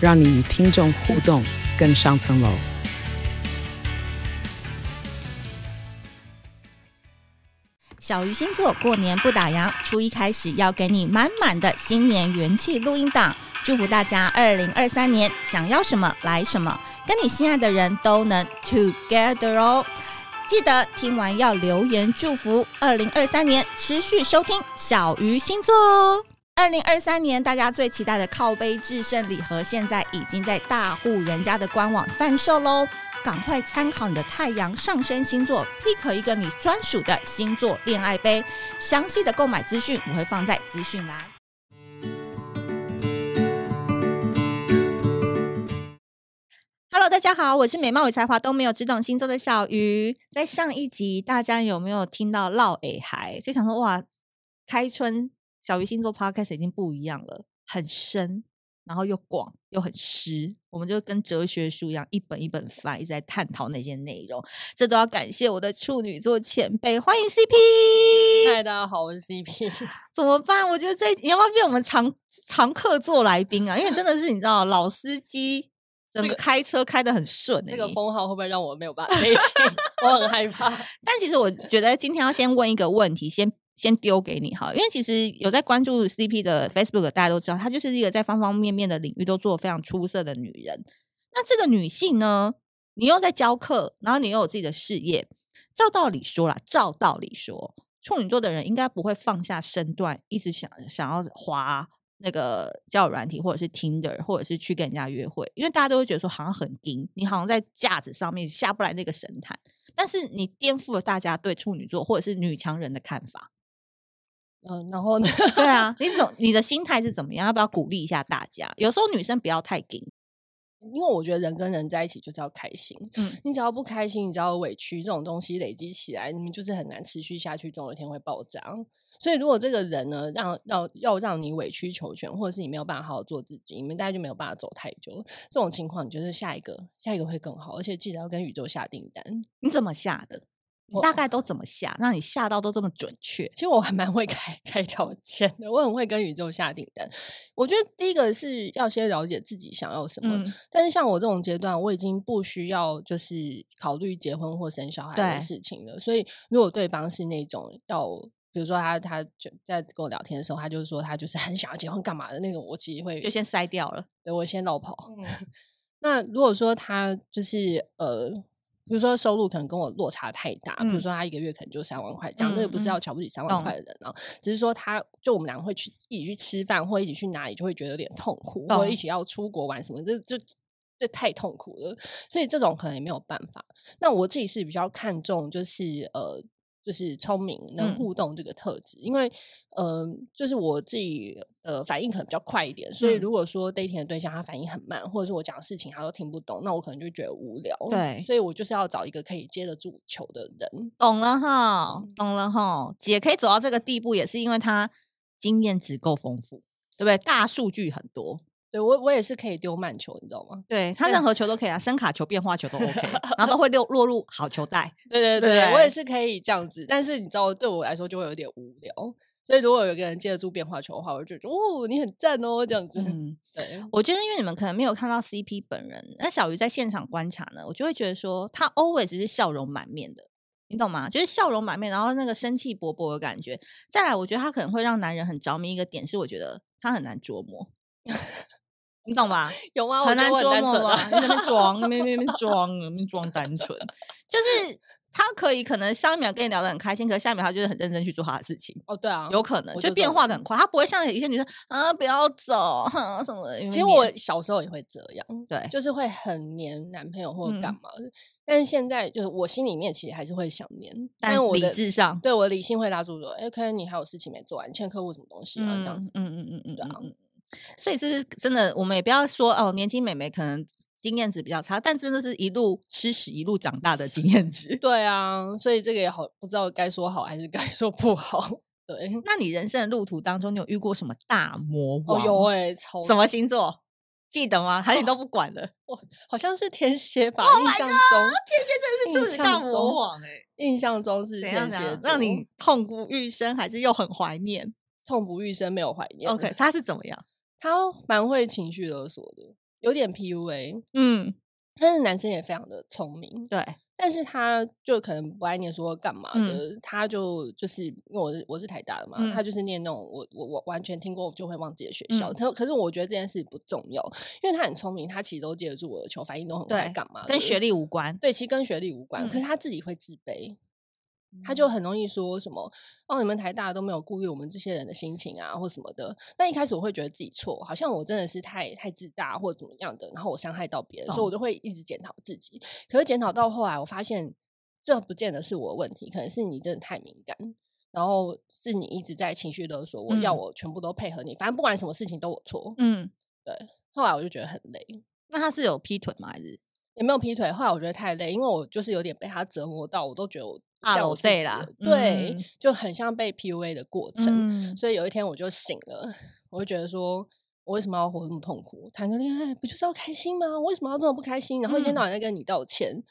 让你与听众互动更上层楼。小鱼星座过年不打烊，初一开始要给你满满的新年元气录音档，祝福大家二零二三年想要什么来什么，跟你心爱的人都能 together 哦。记得听完要留言祝福。二零二三年持续收听小鱼星座。二零二三年大家最期待的靠杯制胜礼盒，现在已经在大户人家的官网贩售喽！赶快参考你的太阳上升星座，pick 一个你专属的星座恋爱杯。详细的购买资讯我会放在资讯栏。Hello，大家好，我是美貌与才华都没有，只懂星座的小鱼。在上一集，大家有没有听到唠哎嗨？就想说哇，开春小鱼星座 Podcast 已经不一样了，很深，然后又广又很湿。我们就跟哲学书一样，一本一本翻，一直在探讨那些内容。这都要感谢我的处女座前辈，欢迎 CP。嗨，大家好，我是 CP。怎么办？我觉得这你要不要变我们常常客座来宾啊？因为真的是你知道老司机。整个开车开得很顺，欸，这个封号会不会让我没有办法？我很害怕。但其实我觉得今天要先问一个问题，先先丢给你哈，因为其实有在关注 CP 的 Facebook，大家都知道，她就是一个在方方面面的领域都做得非常出色的女人。那这个女性呢，你又在教课，然后你又有自己的事业，照道理说啦，照道理说，处女座的人应该不会放下身段，一直想想要滑。那个交友软体，或者是 Tinder，或者是去跟人家约会，因为大家都会觉得说好像很硬，你好像在架子上面下不来那个神坛，但是你颠覆了大家对处女座或者是女强人的看法。嗯，然后呢？对啊，你怎你的心态是怎么样？要不要鼓励一下大家？有时候女生不要太硬。因为我觉得人跟人在一起就是要开心，嗯，你只要不开心，你只要委屈，这种东西累积起来，你们就是很难持续下去，总有一天会爆炸。所以，如果这个人呢，让要要让你委曲求全，或者是你没有办法好好做自己，你们大家就没有办法走太久。这种情况，你就是下一个，下一个会更好，而且记得要跟宇宙下订单。你怎么下的？你大概都怎么下？让你下到都这么准确？其实我还蛮会开开条件的，我很会跟宇宙下订单。我觉得第一个是要先了解自己想要什么。嗯、但是像我这种阶段，我已经不需要就是考虑结婚或生小孩的事情了。所以如果对方是那种要，比如说他他就在跟我聊天的时候，他就是说他就是很想要结婚干嘛的那种，我其实会就先筛掉了，对我先落跑。嗯、那如果说他就是呃。比如说收入可能跟我落差太大，嗯、比如说他一个月可能就三万块，讲这个不是要瞧不起三万块的人啊，嗯、只是说他就我们两个会去一起去吃饭或一起去哪里，就会觉得有点痛苦，嗯、或一起要出国玩什么，这这这太痛苦了，所以这种可能也没有办法。那我自己是比较看重就是呃。就是聪明能互动这个特质，嗯、因为嗯、呃，就是我自己呃反应可能比较快一点，所以如果说 dating 的对象他反应很慢，或者是我讲的事情他都听不懂，那我可能就觉得无聊。对，所以我就是要找一个可以接得住球的人。懂了哈，懂了哈，姐可以走到这个地步，也是因为她经验值够丰富，对不对？大数据很多。对，我我也是可以丢慢球，你知道吗？对，他任何 球都可以啊，声卡球、变化球都 OK，然后都会落落入好球带。对对对，对我也是可以这样子，但是你知道，对我来说就会有点无聊。所以如果有一个人接得住变化球的话，我就觉得哦，你很赞哦，这样子。嗯，对。我觉得因为你们可能没有看到 CP 本人，那小鱼在现场观察呢，我就会觉得说他 always 是笑容满面的，你懂吗？就是笑容满面，然后那个生气勃勃的感觉。再来，我觉得他可能会让男人很着迷一个点是，我觉得他很难捉摸。你懂吧？有吗？很难捉摸吗？你在那边装，那边那边 装，那边装单纯，就是他可以可能上一秒跟你聊得很开心，可是下一秒他就是很认真去做他的事情。哦，对啊，有可能就变化的很快，他不会像有一些女生啊，不要走什么的。其实我小时候也会这样，对，就是会很黏男朋友或者干嘛的。但是现在就是我心里面其实还是会想黏，但我理智上对我理性会拉住说，哎，可能你还有事情没做完，欠客户什么东西啊？这样子，嗯嗯嗯嗯，对啊。所以是不是真的？我们也不要说哦，年轻美眉可能经验值比较差，但真的是一路吃屎一路长大的经验值。对啊，所以这个也好，不知道该说好还是该 说不好。对，那你人生的路途当中，你有遇过什么大魔王？哦，有哎、欸，超什么星座？记得吗？还是你都不管了？哦，好像是天蝎吧？Oh、印象中天蝎真的是就是大魔王哎、欸！印象中是天蝎，让你痛不欲生，还是又很怀念？痛不欲生，没有怀念。OK，他是怎么样？他蛮会情绪勒索的，有点 PUA。嗯，但是男生也非常的聪明。对。但是他就可能不爱念书干嘛的，嗯、他就就是因为我是我是台大的嘛，嗯、他就是念那种我我我完全听过就会忘记的学校。他、嗯、可是我觉得这件事不重要，因为他很聪明，他其实都接得住我的球，反应都很快，干嘛？跟学历无关。对，其实跟学历无关，嗯、可是他自己会自卑。他就很容易说什么哦，你们台大都没有顾虑我们这些人的心情啊，或什么的。但一开始我会觉得自己错，好像我真的是太太自大或者怎么样的，然后我伤害到别人，哦、所以我就会一直检讨自己。可是检讨到后来，我发现这不见得是我的问题，可能是你真的太敏感，然后是你一直在情绪勒索我，嗯、要我全部都配合你，反正不管什么事情都我错。嗯，对。后来我就觉得很累。那他是有劈腿吗？还是也没有劈腿？后来我觉得太累，因为我就是有点被他折磨到，我都觉得我。啊，我对啦，对，就很像被 PUA 的过程。嗯、所以有一天我就醒了，我就觉得说，我为什么要活这么痛苦？谈个恋爱不就是要开心吗？我为什么要这么不开心？然后一天到晚在跟你道歉，嗯、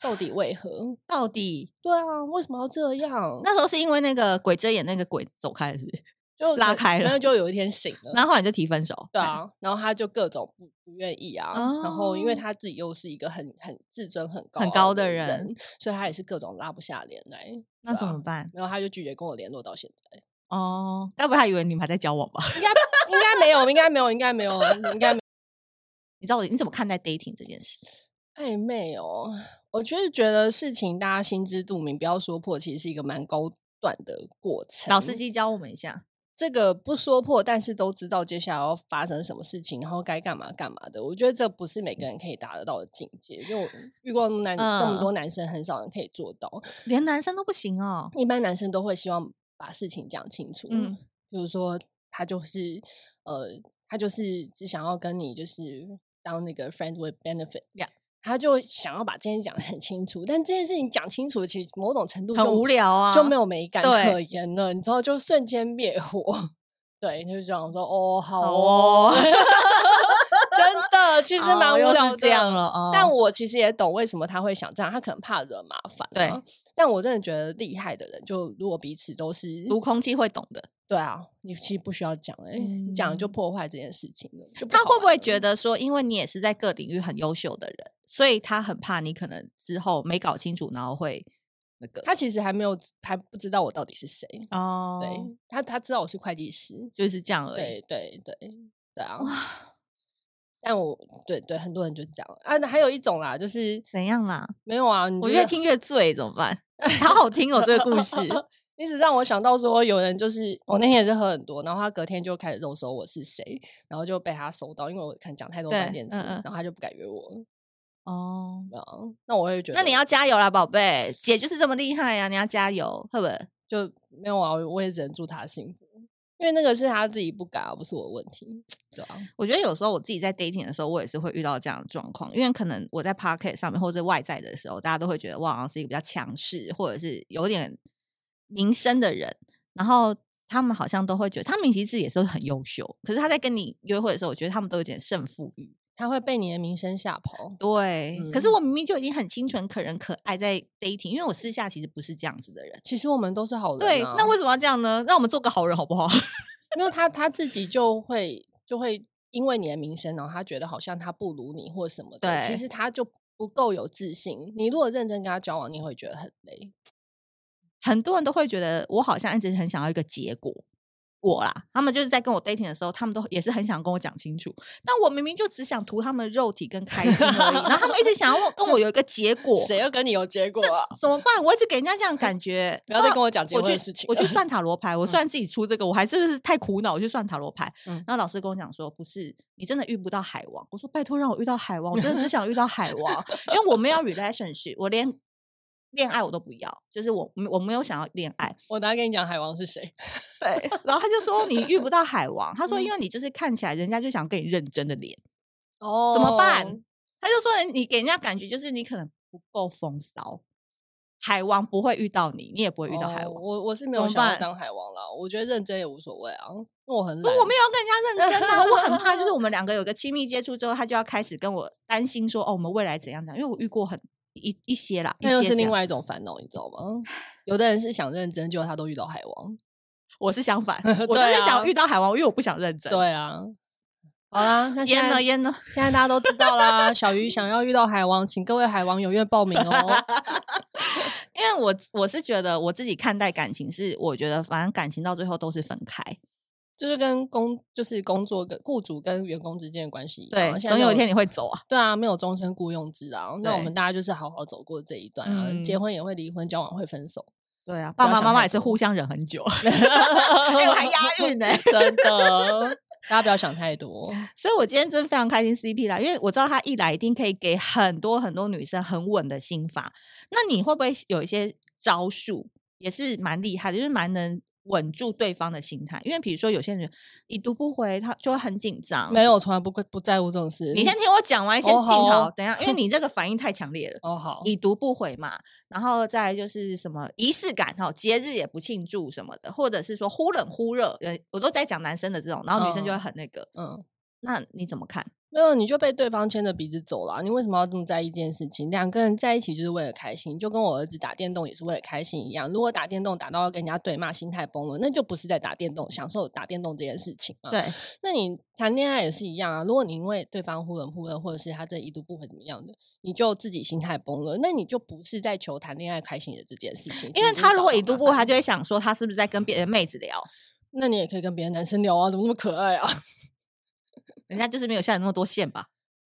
到底为何？到底？对啊，为什么要这样？那时候是因为那个鬼遮眼，那个鬼走开，是不是？就拉开了，然后就有一天醒了，然后后来就提分手。对啊，然后他就各种不不愿意啊，哦、然后因为他自己又是一个很很自尊很高很高的人，所以他也是各种拉不下脸来。那怎么办？然后他就拒绝跟我联络到现在。哦，该不会他以为你们还在交往吧？应该应该没有，应该没有，应该没有，应该没有。你知道我你怎么看待 dating 这件事？暧昧哦，我就是觉得事情大家心知肚明，不要说破，其实是一个蛮高段的过程。老司机教我们一下。这个不说破，但是都知道接下来要发生什么事情，然后该干嘛干嘛的。我觉得这不是每个人可以达得到的境界，因为我遇过男这么多男生，很少人可以做到，连男生都不行哦。一般男生都会希望把事情讲清楚，嗯，比如说他就是呃，他就是只想要跟你就是当那个 friend with benefit，呀。他就想要把这件事讲得很清楚，但这件事情讲清楚，其实某种程度就很无聊啊，就没有美感可言了，你知道，就瞬间灭火。对，就是这样说哦，好哦，真的，其实蛮无聊的。这样了，哦、但我其实也懂为什么他会想这样，他可能怕惹麻烦。对，但我真的觉得厉害的人，就如果彼此都是读空气会懂的。对啊，你其实不需要讲哎、讲就破坏这件事情了。就他会不会觉得说，因为你也是在各领域很优秀的人，所以他很怕你可能之后没搞清楚，然后会那个。他其实还没有还不知道我到底是谁哦。对，他他知道我是会计师，就是这样而已。对对对对啊！但我对对很多人就这样啊。还有一种啦，就是怎样啦？没有啊，我越听越醉，怎么办？好好听哦，这个故事。一直让我想到说，有人就是我那天也是喝很多，然后他隔天就开始肉搜我是谁，然后就被他搜到，因为我可能讲太多关键词，然后他就不敢约我。哦，那我也觉得，那你要加油啦，宝贝，姐就是这么厉害呀、啊，你要加油，会不会？就没有啊，我也只能祝他幸福，因为那个是她自己不敢，而不是我的问题，对啊。我觉得有时候我自己在 dating 的时候，我也是会遇到这样的状况，因为可能我在 Podcast 上面或者外在的时候，大家都会觉得我好像是一个比较强势，或者是有点。名声的人，然后他们好像都会觉得，他们其实自己也是很优秀。可是他在跟你约会的时候，我觉得他们都有点胜负欲，他会被你的名声吓跑。对，嗯、可是我明明就已经很清纯、可人、可爱，在 dating，因为我私下其实不是这样子的人。其实我们都是好人、啊，对，那为什么要这样呢？让我们做个好人好不好？因为他他自己就会就会因为你的名声，然后他觉得好像他不如你或什么的。对，其实他就不够有自信。你如果认真跟他交往，你会觉得很累。很多人都会觉得我好像一直很想要一个结果，我啦，他们就是在跟我 dating 的时候，他们都也是很想跟我讲清楚。但我明明就只想图他们肉体跟开心而已，然后他们一直想要跟我有一个结果。谁要跟你有结果啊？怎么办？我一直给人家这样感觉，不要再跟我讲结婚的事情我。我去算塔罗牌，我算自己出这个，嗯、我还真的是太苦恼。我去算塔罗牌，嗯、然后老师跟我讲说，不是你真的遇不到海王。我说拜托让我遇到海王，我真的只想遇到海王，因为我们要 relationship，我连。恋爱我都不要，就是我我没有想要恋爱。我等下跟你讲海王是谁。对，然后他就说你遇不到海王，他说因为你就是看起来人家就想跟你认真的脸，哦，怎么办？他就说你给人家感觉就是你可能不够风骚。海王不会遇到你，你也不会遇到海王。哦、我我是没有想要当海王了，我觉得认真也无所谓啊。我很我没有要跟人家认真啊，我很怕就是我们两个有个亲密接触之后，他就要开始跟我担心说哦，我们未来怎样怎样。因为我遇过很一一些啦，那又是另外一种烦恼，你知道吗？有的人是想认真，结果他都遇到海王。我是相反，我就是想遇到海王，因为我不想认真。对啊。好啦，那淹了淹了，现在大家都知道啦。小鱼想要遇到海王，请各位海王踊跃报名哦。因为我我是觉得我自己看待感情是，我觉得反正感情到最后都是分开，就是跟工就是工作跟雇主跟员工之间的关系一样。对，总有一天你会走啊。对啊，没有终身雇佣制啊。那我们大家就是好好走过这一段啊。结婚也会离婚，交往会分手。对啊，爸爸妈妈也是互相忍很久。哎我，还押韵呢，真的。大家不要想太多，所以我今天真的非常开心 CP 啦，因为我知道他一来一定可以给很多很多女生很稳的心法。那你会不会有一些招数也是蛮厉害的，就是蛮能。稳住对方的心态，因为比如说有些人已读不回，他就会很紧张。没有，从来不会不在乎这种事。你先听我讲完，先静好，等一下，因为你这个反应太强烈了。哦好，已读不回嘛，然后再就是什么仪式感哈，节日也不庆祝什么的，或者是说忽冷忽热，呃，我都在讲男生的这种，然后女生就会很那个，嗯，那你怎么看？没有，你就被对方牵着鼻子走了。你为什么要这么在意这件事情？两个人在一起就是为了开心，就跟我儿子打电动也是为了开心一样。如果打电动打到要跟人家对骂，心态崩了，那就不是在打电动，享受打电动这件事情嘛。对，那你谈恋爱也是一样啊。如果你因为对方忽冷忽热，或者是他这一度不会怎么样的，你就自己心态崩了，那你就不是在求谈恋爱开心的这件事情。因为他如果一度不回，他就会想说他是不是在跟别的妹子聊？那你也可以跟别的男生聊啊，怎么那么可爱啊？人家就是没有下你那么多线吧。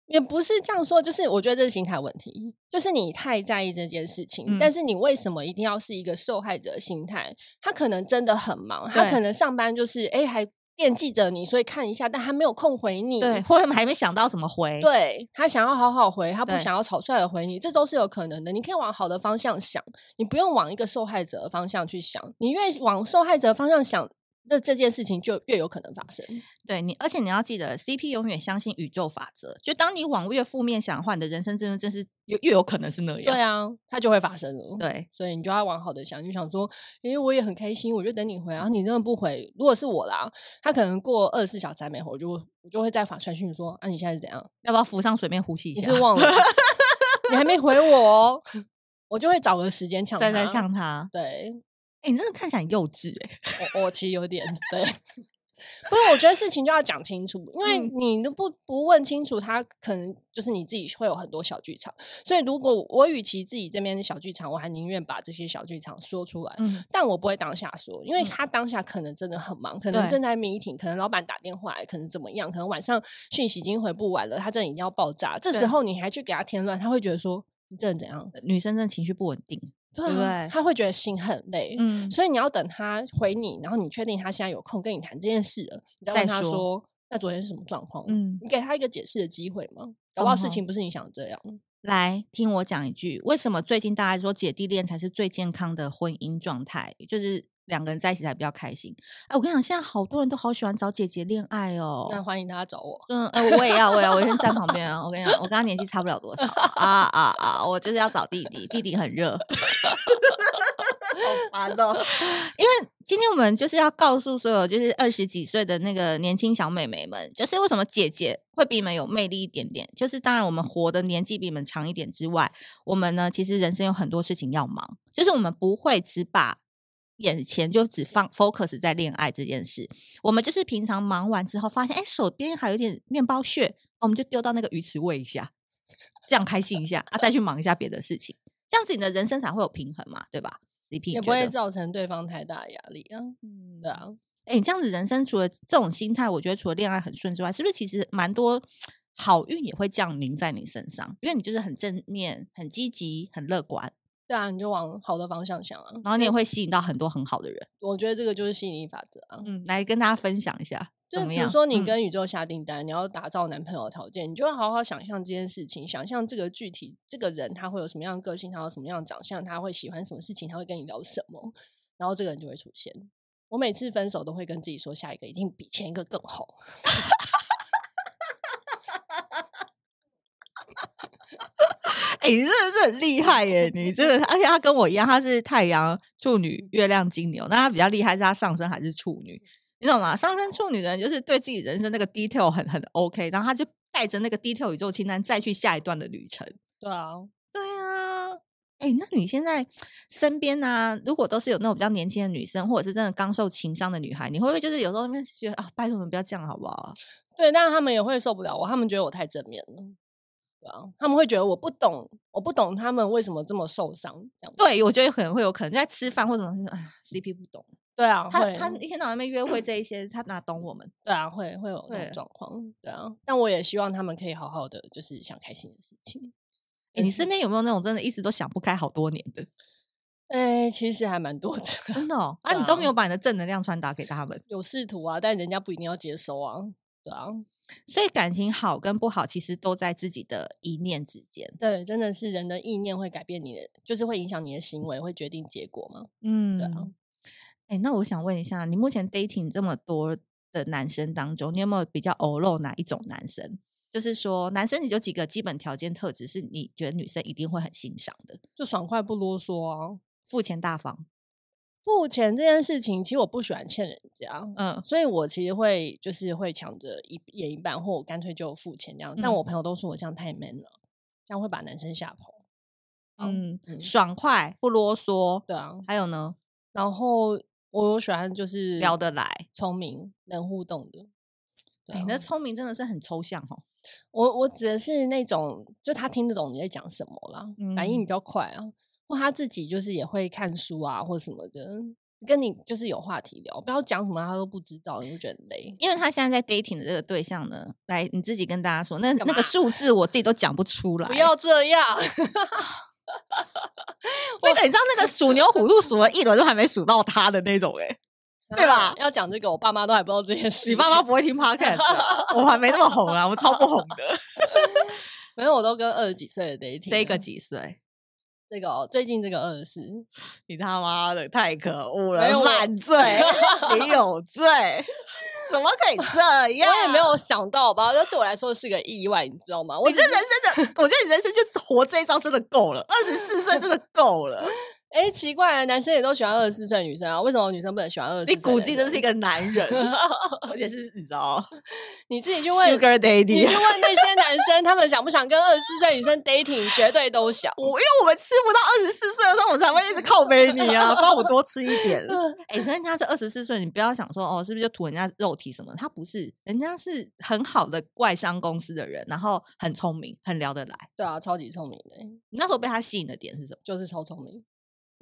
也不是这样说，就是我觉得这是心态问题，就是你太在意这件事情，嗯、但是你为什么一定要是一个受害者心态？他可能真的很忙，他可能上班就是哎还惦记着你，所以看一下，但他没有空回你，对，或者还没想到怎么回，对，他想要好好回，他不想要草率的回你，这都是有可能的。你可以往好的方向想，你不用往一个受害者的方向去想，你越往受害者方向想。那这件事情就越有可能发生。对你，而且你要记得，CP 永远相信宇宙法则。就当你往越负面想的话，你的人生真的真是越越有可能是那样。对啊，它就会发生了。对，所以你就要往好的想，就想说，因为我也很开心，我就等你回啊。你真的不回，如果是我啦，他可能过二十四小时还没回，我就我就会再发传讯说，啊，你现在是怎样？要不要浮上水面呼吸一下？你是忘了？你还没回我哦，我就会找个时间呛他，再再呛他。对。欸、你真的看起来很幼稚哎、欸！我我其实有点对，不是，我觉得事情就要讲清楚，因为你都不不问清楚，他可能就是你自己会有很多小剧场。所以如果我与其自己这边的小剧场，我还宁愿把这些小剧场说出来，嗯、但我不会当下说，因为他当下可能真的很忙，可能正在 meeting，可能老板打电话来，可能怎么样，可能晚上讯息已经回不完了，他真的一定要爆炸，这时候你还去给他添乱，他会觉得说你这人怎样？女生真的情绪不稳定。对不对？他会觉得心很累，嗯，所以你要等他回你，然后你确定他现在有空跟你谈这件事了，你再问他说：“那昨天是什么状况？”嗯，你给他一个解释的机会吗？搞不好事情不是你想这样。来听我讲一句，为什么最近大家说姐弟恋才是最健康的婚姻状态？就是。两个人在一起才比较开心。哎，我跟你讲，现在好多人都好喜欢找姐姐恋爱哦。那欢迎大家找我。嗯，呃，我也要，我也要，我先站旁边啊。我跟你讲，我跟他年纪差不了多少啊啊啊！我就是要找弟弟，弟弟很热。好烦哦。因为今天我们就是要告诉所有就是二十几岁的那个年轻小美眉们，就是为什么姐姐会比你们有魅力一点点。就是当然我们活的年纪比你们长一点之外，我们呢其实人生有很多事情要忙，就是我们不会只把。眼前就只放 focus 在恋爱这件事，我们就是平常忙完之后发现，哎，手边还有点面包屑，我们就丢到那个鱼池喂一下，这样开心一下啊，再去忙一下别的事情，这样子你的人生才会有平衡嘛，对吧？CP 也不会造成对方太大压力啊，嗯，对啊，哎，你这样子人生除了这种心态，我觉得除了恋爱很顺之外，是不是其实蛮多好运也会降临在你身上？因为你就是很正面、很积极、很乐观。对啊，你就往好的方向想啊，然后你也会吸引到很多很好的人。我觉得这个就是吸引力法则啊。嗯，来跟大家分享一下。就比如说你跟宇宙下订单，嗯、你要打造男朋友的条件，你就要好好想象这件事情，想象这个具体这个人他会有什么样的个性，他有什么样的长相，他会喜欢什么事情，他会跟你聊什么，然后这个人就会出现。我每次分手都会跟自己说，下一个一定比前一个更好。哎、欸，你真的是很厉害耶！你真的，而且他跟我一样，他是太阳处女，月亮金牛，那他比较厉害是他上升还是处女，你懂吗？上升处女的人就是对自己人生那个 detail 很很 OK，然后他就带着那个 detail 宇宙清单再去下一段的旅程。对啊，对啊。哎、欸，那你现在身边呢、啊？如果都是有那种比较年轻的女生，或者是真的刚受情伤的女孩，你会不会就是有时候那边觉得啊，拜托你们不要这样好不好？对，但是他们也会受不了我，他们觉得我太正面了。对啊，他们会觉得我不懂，我不懂他们为什么这么受伤。这样对，我觉得可能会有可能在吃饭或者什么，哎呀，CP 不懂。对啊，他他一天到晚在约会这一些，他哪懂我们？对啊，会会有这种状况。对啊，但我也希望他们可以好好的，就是想开心的事情。欸、你身边有没有那种真的一直都想不开好多年的？哎、欸，其实还蛮多的，真的。哦。啊，啊你都没有把你的正能量传达给他们？有试图啊，但人家不一定要接收啊。对啊。所以感情好跟不好，其实都在自己的一念之间。对，真的是人的意念会改变你的，就是会影响你的行为，会决定结果嘛。嗯，对啊。哎、欸，那我想问一下，你目前 dating 这么多的男生当中，你有没有比较偶漏哪一种男生？就是说，男生你有几个基本条件特质是你觉得女生一定会很欣赏的？就爽快不啰嗦啊，付钱大方。付钱这件事情，其实我不喜欢欠人家，嗯，所以我其实会就是会抢着一演一半，或我干脆就付钱这样。嗯、但我朋友都说我这样太 man 了，这样会把男生吓跑。嗯，嗯爽快不啰嗦，对啊。还有呢？然后我喜欢就是聊得来、聪明、能互动的。哎、啊欸，那聪明真的是很抽象哦。我我指的是那种，就他听得懂你在讲什么啦，嗯、反应比较快啊。或他自己就是也会看书啊，或什么的，跟你就是有话题聊，不要讲什么他都不知道，你就觉得累。因为他现在在 dating 的这个对象呢，来你自己跟大家说，那那个数字我自己都讲不出来。不要这样，我你知道那个数牛虎兔数了一轮都还没数到他的那种哎、欸，对吧？要讲这个，我爸妈都还不知道这件事。你爸妈不会听 podcast，我还没那么红啊，我超不红的。反正我都跟二十几岁的 dating，这个几岁？这个哦，最近这个二十四，你他妈的太可恶了！满罪，你有罪，怎么可以这样？我也没有想到吧，这对我来说是个意外，你知道吗？我你这人生的，我觉得你人生就活这一招真的够了，二十四岁真的够了。哎、欸，奇怪，男生也都喜欢二十四岁女生啊，为什么女生不能喜欢二十四岁？你估计真是一个男人，而且是你知道，你自己去问，Sugar Daddy，你去问那些男生，他们想不想跟二十四岁女生 dating？绝对都想。我因为我们吃不到二十四岁的时候，我才会一直靠背你啊，帮我多吃一点。哎、欸，人家这二十四岁，你不要想说哦，是不是就图人家肉体什么？他不是，人家是很好的外商公司的人，然后很聪明，很聊得来。对啊，超级聪明的。你那时候被他吸引的点是什么？就是超聪明。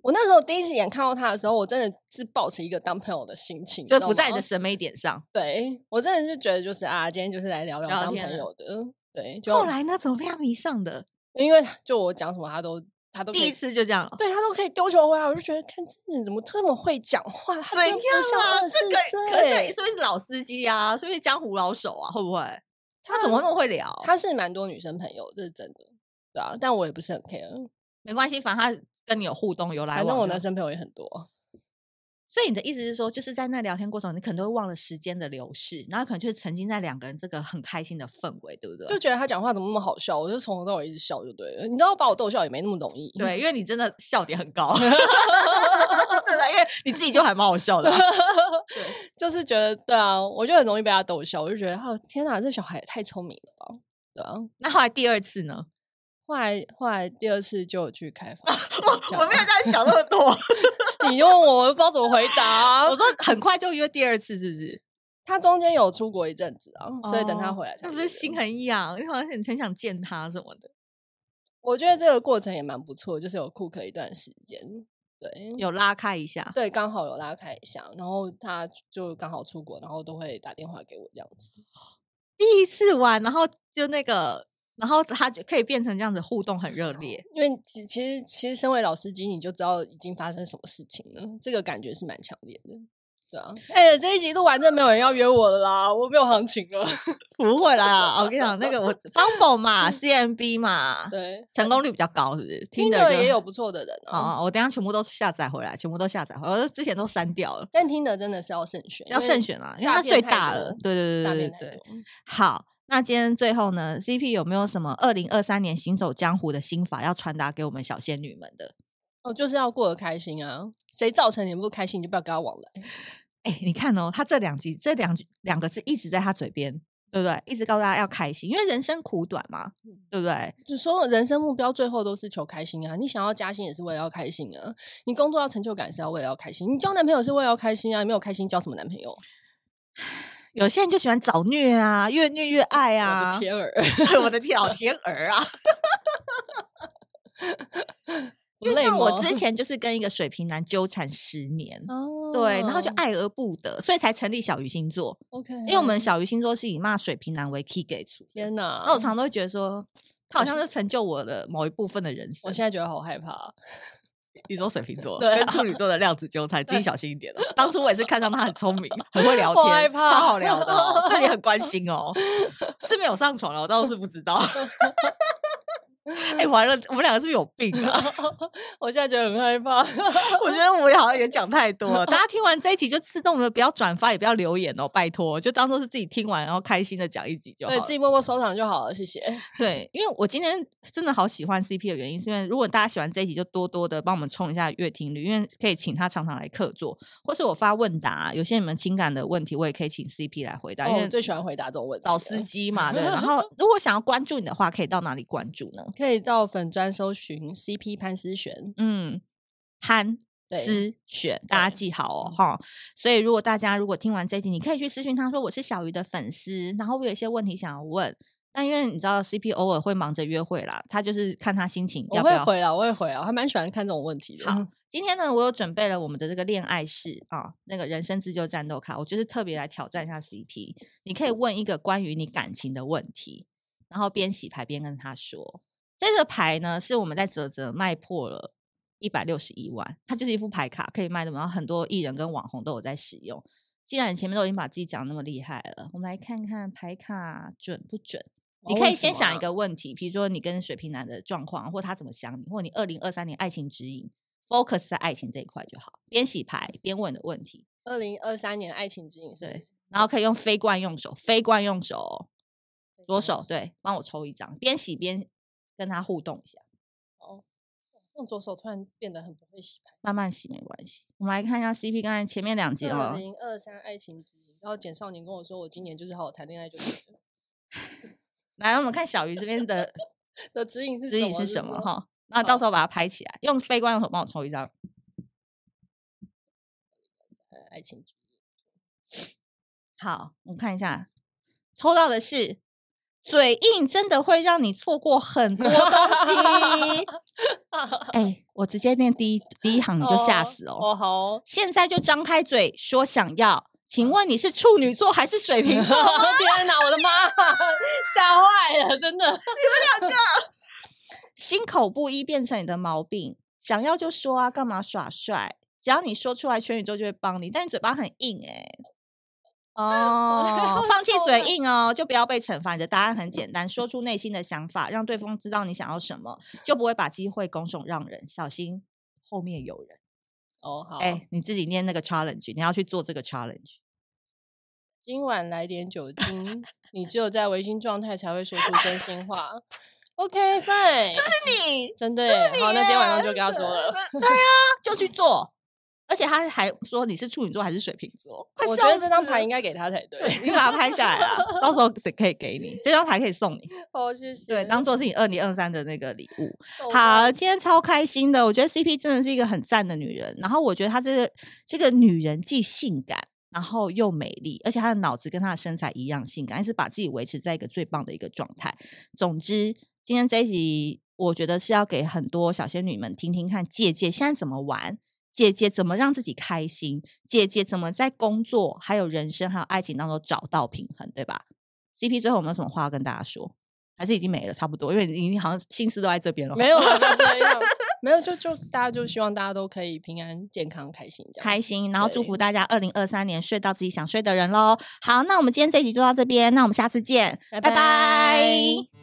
我那时候第一次眼看到他的时候，我真的是抱持一个当朋友的心情，就不在你的审美点上。对，我真的是觉得就是啊，今天就是来聊聊当朋友的。对，就后来呢，怎么被他迷上的？因为就我讲什么，他都他都第一次就这样，对他都可以丢球回来，我就觉得看这人怎么这么会讲话，怎样啊？这个可能是不是老司机啊？是不是江湖老手啊？会不会？他怎么那么会聊？他是蛮多女生朋友，这是真的。对啊，但我也不是很 care，没关系，反正他。跟你有互动有来往，反正我男生朋友也很多，所以你的意思是说，就是在那聊天过程，你可能都会忘了时间的流逝，然后可能就是沉浸在两个人这个很开心的氛围，对不对？就觉得他讲话怎么那么好笑，我就从头到尾一直笑就对了。你知道把我逗笑也没那么容易，对，因为你真的笑点很高，对吧？因为你自己就还蛮好笑的，对，就是觉得对啊，我就很容易被他逗笑，我就觉得哦，天哪，这小孩也太聪明了吧？对啊，那后来第二次呢？后来，后来第二次就有去开房。我我没有跟你讲那么多，你问我，我不知道怎么回答。我说很快就约第二次，是不是？他中间有出国一阵子啊，所以等他回来才。是不是心很痒？你好像很很想见他什么的。我觉得这个过程也蛮不错，就是有 cook 一段时间，对，有拉开一下，对，刚好有拉开一下，然后他就刚好出国，然后都会打电话给我这样子。第一次玩，然后就那个。然后他就可以变成这样子互动很热烈，因为其其实其实身为老司机，你就知道已经发生什么事情了，这个感觉是蛮强烈的。对啊，哎、欸，这一集录完，真的没有人要约我了啦，我没有行情了。不会啦，我跟你讲，那个我 Bumble 嘛，CMB 嘛，对，成功率比较高，是不是？听的也有不错的人哦。哦，我等下全部都下载回来，全部都下载回来，我之前都删掉了。但听的真的是要慎选，要慎选啦，因为它最大了。对对对对对对。好，那今天最后呢，CP 有没有什么二零二三年行走江湖的心法要传达给我们小仙女们的？哦，就是要过得开心啊！谁造成你不开心，你就不要跟他往来。哎、欸，你看哦，他这两集这两句两个字一直在他嘴边，对不对？一直告诉大家要开心，因为人生苦短嘛，对不对？就说人生目标最后都是求开心啊！你想要加薪也是为了要开心啊！你工作要成就感是要为了要开心，你交男朋友是为了要开心啊！你没有开心交什么男朋友？有些人就喜欢找虐啊，越虐越爱啊！我的天儿，我的天老天儿啊！就像我之前就是跟一个水瓶男纠缠十年，哦、对，然后就爱而不得，所以才成立小鱼星座。OK，因为我们小鱼星座是以骂水瓶男为 key 给出。天哪！那我常常都会觉得说，他好像是成就我的某一部分的人生。我现在觉得好害怕。你说水瓶座对、啊、跟处女座的量子纠缠，自己小心一点了。当初我也是看上他很聪明，很会聊天，超好聊的、哦，对你很关心哦。是没有上床了，我倒是不知道。哎、欸，完了，我们两个是不是有病啊？我现在觉得很害怕。我觉得我好像也讲太多了。大家听完这一集就自动的不要转发，也不要留言哦，拜托，就当做是自己听完然后开心的讲一集就好了。对，自己默默收藏就好了，谢谢。对，因为我今天真的好喜欢 CP 的原因，是因为如果大家喜欢这一集，就多多的帮我们冲一下月听率，因为可以请他常常来客座，或是我发问答，有些你们情感的问题，我也可以请 CP 来回答。因为、哦、最喜欢回答这种问题，老司机嘛，对。然后如果想要关注你的话，可以到哪里关注呢？可以到粉专搜寻 CP 潘思璇，嗯，潘思璇，大家记好哦，哈。所以如果大家如果听完这集，你可以去私讯他说我是小鱼的粉丝，然后我有一些问题想要问，但因为你知道 CP 偶尔会忙着约会啦，他就是看他心情要不要。我会回啊，我会回啊，我还蛮喜欢看这种问题的。好，今天呢，我有准备了我们的这个恋爱室啊，那个人生自救战斗卡，我就是特别来挑战一下 CP，你可以问一个关于你感情的问题，然后边洗牌边跟他说。这个牌呢，是我们在啧啧卖破了一百六十一万，它就是一副牌卡，可以卖的。然后很多艺人跟网红都有在使用。既然你前面都已经把自己讲那么厉害了，我们来看看牌卡准不准。你可以先想一个问题，比如说你跟水瓶男的状况，或他怎么想你，或你二零二三年爱情指引，focus 在爱情这一块就好。边洗牌边问的问题。二零二三年爱情指引是，对，然后可以用非惯用手，非惯用手，左手对，帮我抽一张，边洗边。跟他互动一下，哦，用左手突然变得很不会洗牌，慢慢洗没关系。我们来看一下 CP 刚才前面两集二零二三爱情指引，然后简少年跟我说，我今年就是好好谈恋爱就可以了。来，我们看小鱼这边的 的指引是指引是什么哈？那到时候把它拍起来，用飞光用手帮我抽一张。爱情指引，好，我们看一下，抽到的是。嘴硬真的会让你错过很多东西。哎、欸，我直接念第一第一行你就吓死哦。哦好，现在就张开嘴说想要，请问你是处女座还是水瓶座？天哪，我的妈，吓坏了，真的。你们两个心口不一变成你的毛病，想要就说啊，干嘛耍帅？只要你说出来，全宇宙就会帮你。但你嘴巴很硬哎、欸。哦，放弃嘴硬哦，就不要被惩罚。你的答案很简单，说出内心的想法，让对方知道你想要什么，就不会把机会拱手让人。小心后面有人。哦，好。哎、欸，你自己念那个 challenge，你要去做这个 challenge。今晚来点酒精，你只有在微醺状态才会说出真心话。OK，fine，是不是你？真的？好，那今天晚上就跟他说了。对、啊，就去做。而且他还说你是处女座还是水瓶座？我觉得这张牌应该给他才对，你把它拍下来啊，到时候可以给你这张牌，可以送你。哦，谢谢。对，当做是你二零二三的那个礼物。好，今天超开心的，我觉得 CP 真的是一个很赞的女人。然后我觉得她这个这个女人既性感，然后又美丽，而且她的脑子跟她的身材一样性感，还是把自己维持在一个最棒的一个状态。总之，今天这一集我觉得是要给很多小仙女们听听看，借鉴现在怎么玩。姐姐怎么让自己开心？姐姐怎么在工作、还有人生、还有爱情当中找到平衡，对吧？CP 最后有没有什么话要跟大家说？还是已经没了？差不多，因为你好像心思都在这边了。没有了，就这样。没有，就就大家就希望大家都可以平安、健康、开心，开心。然后祝福大家二零二三年睡到自己想睡的人喽。好，那我们今天这一集就到这边，那我们下次见，拜拜。拜拜。